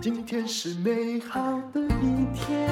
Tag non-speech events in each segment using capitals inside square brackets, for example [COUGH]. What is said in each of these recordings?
今天是美好的一天。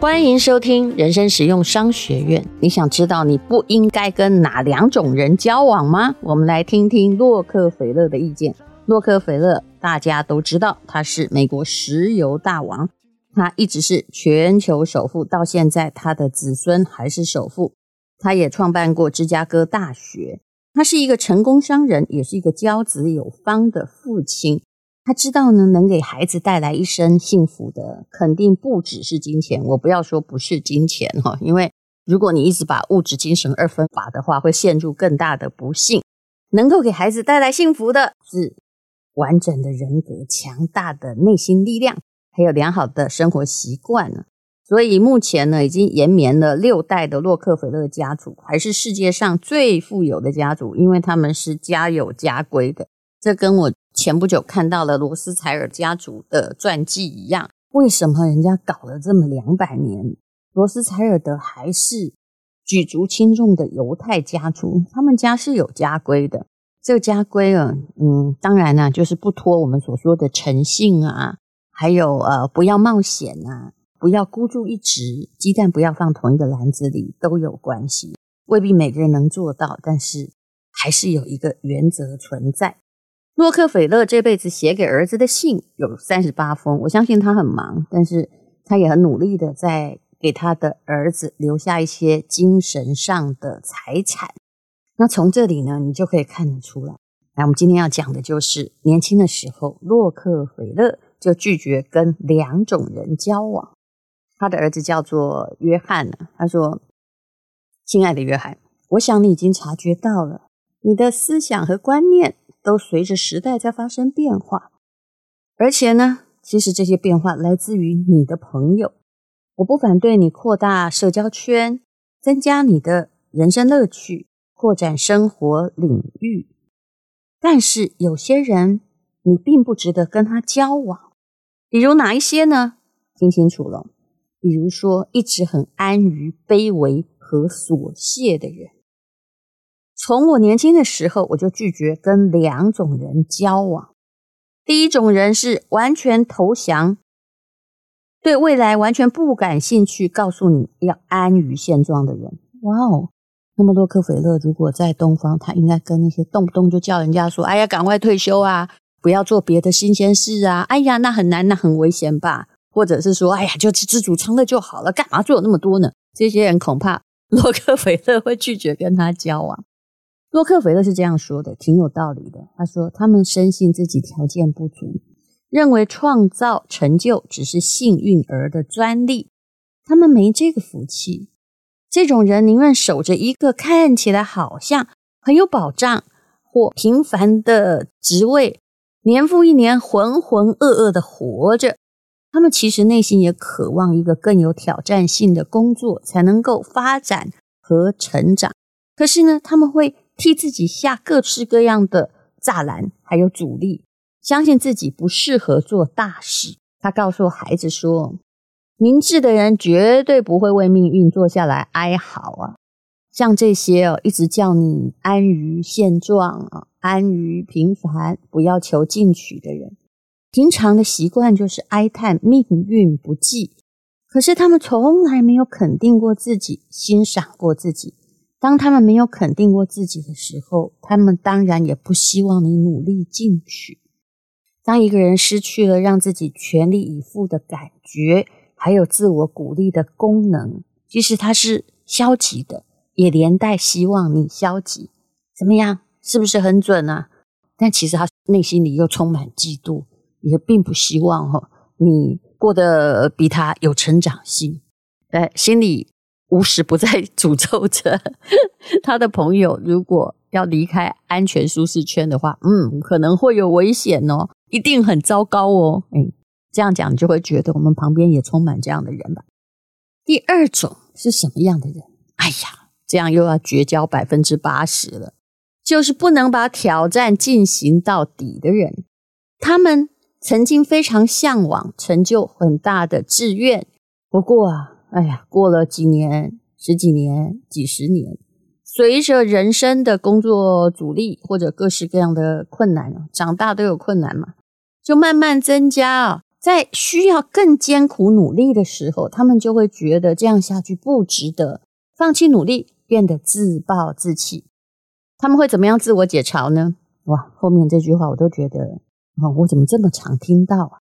欢迎收听人生实用商学院。你想知道你不应该跟哪两种人交往吗？我们来听听洛克菲勒的意见。洛克菲勒大家都知道，他是美国石油大王，他一直是全球首富，到现在他的子孙还是首富。他也创办过芝加哥大学。他是一个成功商人，也是一个教子有方的父亲。他知道呢，能给孩子带来一生幸福的，肯定不只是金钱。我不要说不是金钱哈，因为如果你一直把物质、精神二分法的话，会陷入更大的不幸。能够给孩子带来幸福的是完整的人格、强大的内心力量，还有良好的生活习惯呢。所以目前呢，已经延绵了六代的洛克菲勒家族，还是世界上最富有的家族，因为他们是家有家规的。这跟我前不久看到了罗斯柴尔家族的传记一样。为什么人家搞了这么两百年，罗斯柴尔德还是举足轻重的犹太家族？他们家是有家规的。这个家规啊，嗯，当然呢、啊，就是不脱我们所说的诚信啊，还有呃，不要冒险啊。不要孤注一掷，鸡蛋不要放同一个篮子里，都有关系。未必每个人能做到，但是还是有一个原则存在。洛克菲勒这辈子写给儿子的信有三十八封，我相信他很忙，但是他也很努力的在给他的儿子留下一些精神上的财产。那从这里呢，你就可以看得出来。那我们今天要讲的就是年轻的时候，洛克菲勒就拒绝跟两种人交往。他的儿子叫做约翰，他说：“亲爱的约翰，我想你已经察觉到了，你的思想和观念都随着时代在发生变化，而且呢，其实这些变化来自于你的朋友。我不反对你扩大社交圈，增加你的人生乐趣，扩展生活领域，但是有些人你并不值得跟他交往，比如哪一些呢？听清楚了。”比如说，一直很安于卑微和琐屑的人。从我年轻的时候，我就拒绝跟两种人交往。第一种人是完全投降，对未来完全不感兴趣，告诉你要安于现状的人。哇哦！那么洛克菲勒如果在东方，他应该跟那些动不动就叫人家说：“哎呀，赶快退休啊，不要做别的新鲜事啊！”哎呀，那很难，那很危险吧？或者是说，哎呀，就知足常乐就好了，干嘛做那么多呢？这些人恐怕洛克菲勒会拒绝跟他交往。洛克菲勒是这样说的，挺有道理的。他说，他们深信自己条件不足，认为创造成就只是幸运儿的专利，他们没这个福气。这种人宁愿守着一个看起来好像很有保障或平凡的职位，年复一年浑浑噩噩的活着。他们其实内心也渴望一个更有挑战性的工作，才能够发展和成长。可是呢，他们会替自己下各式各样的栅栏，还有阻力，相信自己不适合做大事。他告诉孩子说：“明智的人绝对不会为命运坐下来哀嚎啊！像这些哦，一直叫你安于现状啊，安于平凡，不要求进取的人。”平常的习惯就是哀叹命运不济，可是他们从来没有肯定过自己，欣赏过自己。当他们没有肯定过自己的时候，他们当然也不希望你努力进取。当一个人失去了让自己全力以赴的感觉，还有自我鼓励的功能，即使他是消极的，也连带希望你消极。怎么样？是不是很准啊？但其实他内心里又充满嫉妒。也并不希望哈，你过得比他有成长性，呃，心里无时不在诅咒着 [LAUGHS] 他的朋友。如果要离开安全舒适圈的话，嗯，可能会有危险哦，一定很糟糕哦。哎，这样讲你就会觉得我们旁边也充满这样的人吧。第二种是什么样的人？哎呀，这样又要绝交百分之八十了，就是不能把挑战进行到底的人，他们。曾经非常向往成就很大的志愿，不过啊，哎呀，过了几年、十几年、几十年，随着人生的工作阻力或者各式各样的困难，长大都有困难嘛，就慢慢增加啊。在需要更艰苦努力的时候，他们就会觉得这样下去不值得，放弃努力，变得自暴自弃。他们会怎么样自我解嘲呢？哇，后面这句话我都觉得，我怎么这么常听到啊？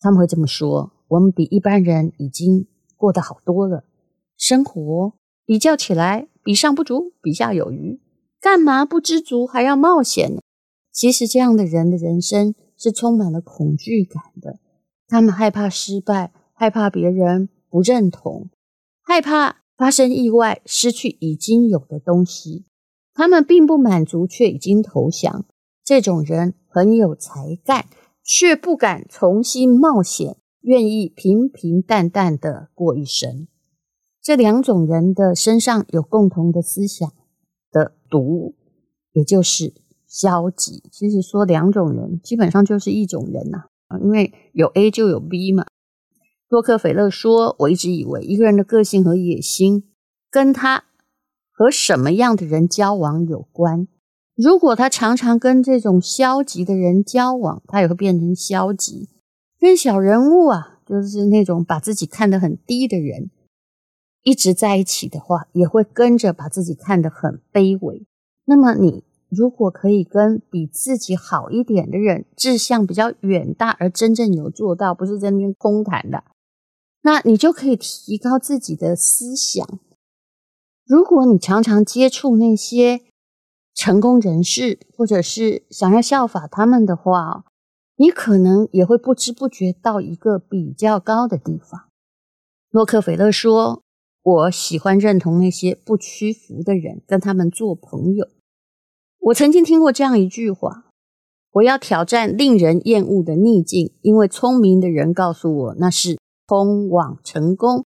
他们会这么说：我们比一般人已经过得好多了，生活比较起来。比上不足，比下有余，干嘛不知足还要冒险呢？其实这样的人的人生是充满了恐惧感的。他们害怕失败，害怕别人不认同，害怕发生意外，失去已经有的东西。他们并不满足，却已经投降。这种人很有才干，却不敢重新冒险，愿意平平淡淡的过一生。这两种人的身上有共同的思想的毒，也就是消极。其实说两种人，基本上就是一种人呐，因为有 A 就有 B 嘛。洛克菲勒说：“我一直以为一个人的个性和野心，跟他和什么样的人交往有关。如果他常常跟这种消极的人交往，他也会变成消极。跟小人物啊，就是那种把自己看得很低的人。”一直在一起的话，也会跟着把自己看得很卑微。那么，你如果可以跟比自己好一点的人，志向比较远大，而真正有做到，不是在那边空谈的，那你就可以提高自己的思想。如果你常常接触那些成功人士，或者是想要效法他们的话，你可能也会不知不觉到一个比较高的地方。洛克菲勒说。我喜欢认同那些不屈服的人，跟他们做朋友。我曾经听过这样一句话：我要挑战令人厌恶的逆境，因为聪明的人告诉我，那是通往成功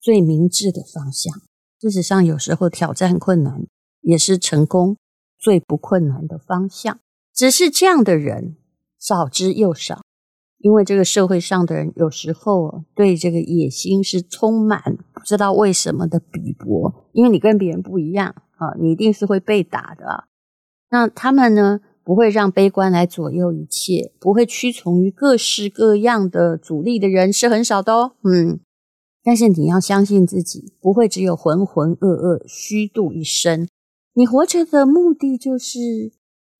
最明智的方向。事实上，有时候挑战困难也是成功最不困难的方向，只是这样的人少之又少。因为这个社会上的人有时候对这个野心是充满不知道为什么的鄙薄，因为你跟别人不一样啊，你一定是会被打的。那他们呢，不会让悲观来左右一切，不会屈从于各式各样的阻力的人是很少的哦。嗯，但是你要相信自己，不会只有浑浑噩噩虚度一生。你活着的目的就是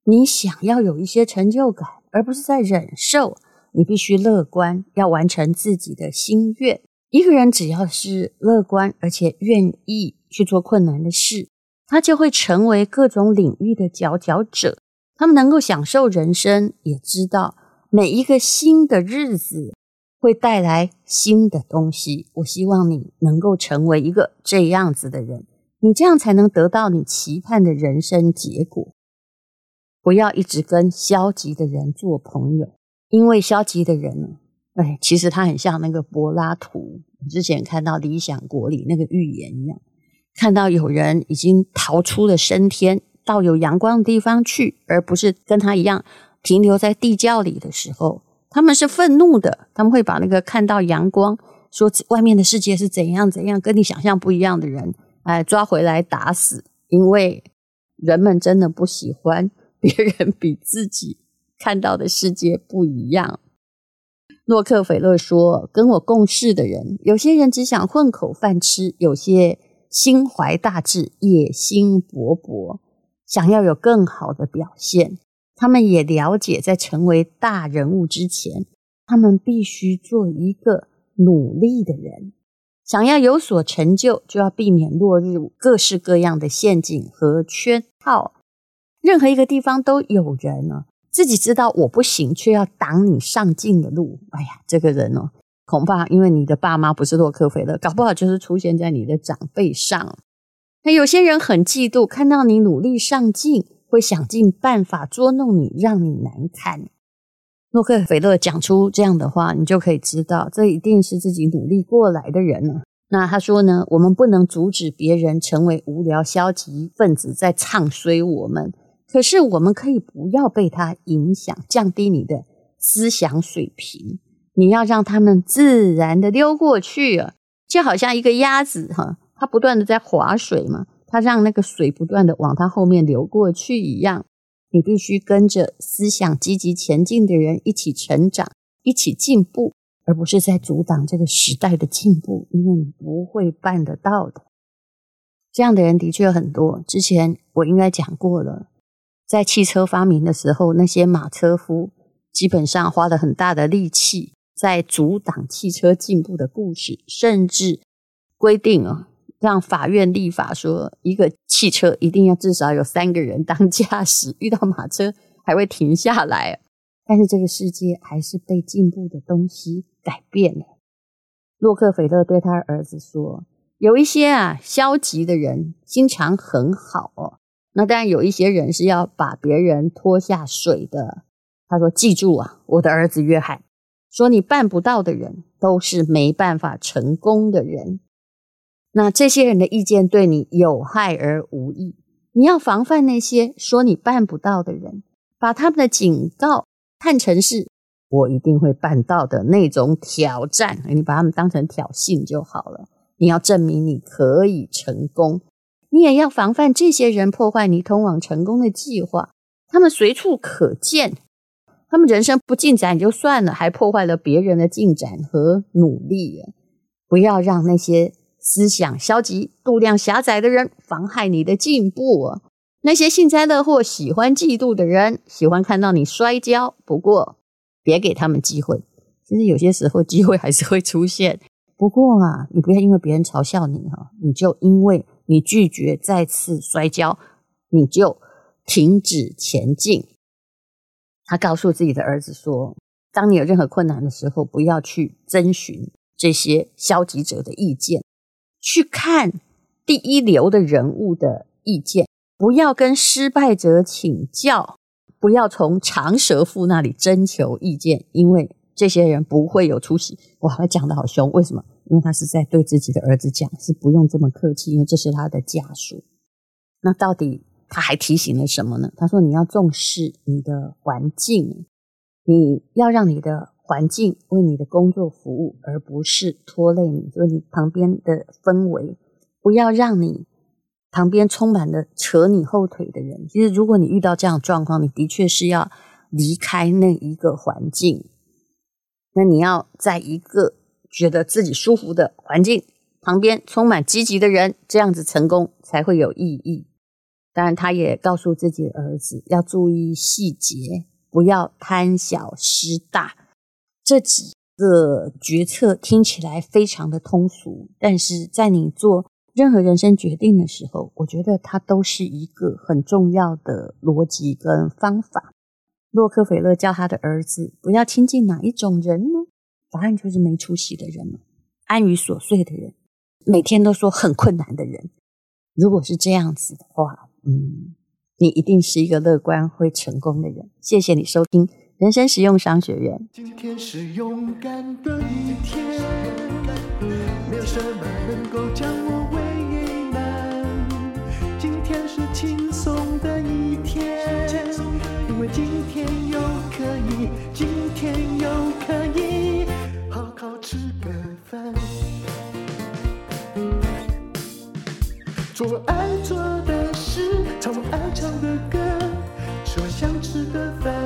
你想要有一些成就感，而不是在忍受。你必须乐观，要完成自己的心愿。一个人只要是乐观，而且愿意去做困难的事，他就会成为各种领域的佼佼者。他们能够享受人生，也知道每一个新的日子会带来新的东西。我希望你能够成为一个这样子的人，你这样才能得到你期盼的人生结果。不要一直跟消极的人做朋友。因为消极的人呢，哎，其实他很像那个柏拉图。之前看到《理想国》里那个预言一样，看到有人已经逃出了升天，到有阳光的地方去，而不是跟他一样停留在地窖里的时候，他们是愤怒的。他们会把那个看到阳光，说外面的世界是怎样怎样，跟你想象不一样的人，哎，抓回来打死。因为人们真的不喜欢别人比自己。看到的世界不一样。洛克菲勒说：“跟我共事的人，有些人只想混口饭吃，有些心怀大志，野心勃勃，想要有更好的表现。他们也了解，在成为大人物之前，他们必须做一个努力的人。想要有所成就，就要避免落入各式各样的陷阱和圈套。任何一个地方都有人呢。”自己知道我不行，却要挡你上进的路。哎呀，这个人哦，恐怕因为你的爸妈不是洛克菲勒，搞不好就是出现在你的长辈上。那有些人很嫉妒，看到你努力上进，会想尽办法捉弄你，让你难堪。洛克菲勒讲出这样的话，你就可以知道，这一定是自己努力过来的人了。那他说呢，我们不能阻止别人成为无聊消极分子，在唱衰我们。可是，我们可以不要被他影响，降低你的思想水平。你要让他们自然的溜过去啊，就好像一个鸭子哈，它不断的在划水嘛，它让那个水不断的往它后面流过去一样。你必须跟着思想积极前进的人一起成长，一起进步，而不是在阻挡这个时代的进步，因为你不会办得到的。这样的人的确很多。之前我应该讲过了，在汽车发明的时候，那些马车夫基本上花了很大的力气在阻挡汽车进步的故事，甚至规定啊。让法院立法说，一个汽车一定要至少有三个人当驾驶，遇到马车还会停下来。但是这个世界还是被进步的东西改变了。洛克菲勒对他儿子说：“有一些啊消极的人经常很好哦，那当然有一些人是要把别人拖下水的。”他说：“记住啊，我的儿子约翰，说你办不到的人都是没办法成功的人。”那这些人的意见对你有害而无益，你要防范那些说你办不到的人，把他们的警告看成是我一定会办到的那种挑战，你把他们当成挑衅就好了。你要证明你可以成功，你也要防范这些人破坏你通往成功的计划。他们随处可见，他们人生不进展就算了，还破坏了别人的进展和努力。不要让那些。思想消极、度量狭窄的人妨害你的进步！那些幸灾乐祸、喜欢嫉妒的人，喜欢看到你摔跤。不过，别给他们机会。其实有些时候机会还是会出现。不过啊，你不要因为别人嘲笑你哈，你就因为你拒绝再次摔跤，你就停止前进。他告诉自己的儿子说：“当你有任何困难的时候，不要去征询这些消极者的意见。”去看第一流的人物的意见，不要跟失败者请教，不要从长舌妇那里征求意见，因为这些人不会有出息。哇，他讲得好凶，为什么？因为他是在对自己的儿子讲，是不用这么客气，因为这是他的家属。那到底他还提醒了什么呢？他说：“你要重视你的环境，你要让你的。”环境为你的工作服务，而不是拖累你。就是你旁边的氛围，不要让你旁边充满了扯你后腿的人。其实，如果你遇到这样的状况，你的确是要离开那一个环境。那你要在一个觉得自己舒服的环境旁边，充满积极的人，这样子成功才会有意义。当然，他也告诉自己的儿子要注意细节，不要贪小失大。这几个决策听起来非常的通俗，但是在你做任何人生决定的时候，我觉得它都是一个很重要的逻辑跟方法。洛克菲勒叫他的儿子不要亲近哪一种人呢？答案就是没出息的人，安于琐碎的人，每天都说很困难的人。如果是这样子的话，嗯，你一定是一个乐观会成功的人。谢谢你收听。人生实用商学院。今天是勇敢的一天，没有什么能够将我为难。今天是轻松的一天，因为今天又可以，今天又可以好好吃个饭，做我爱做的事，唱我爱唱的歌，吃我想吃的饭。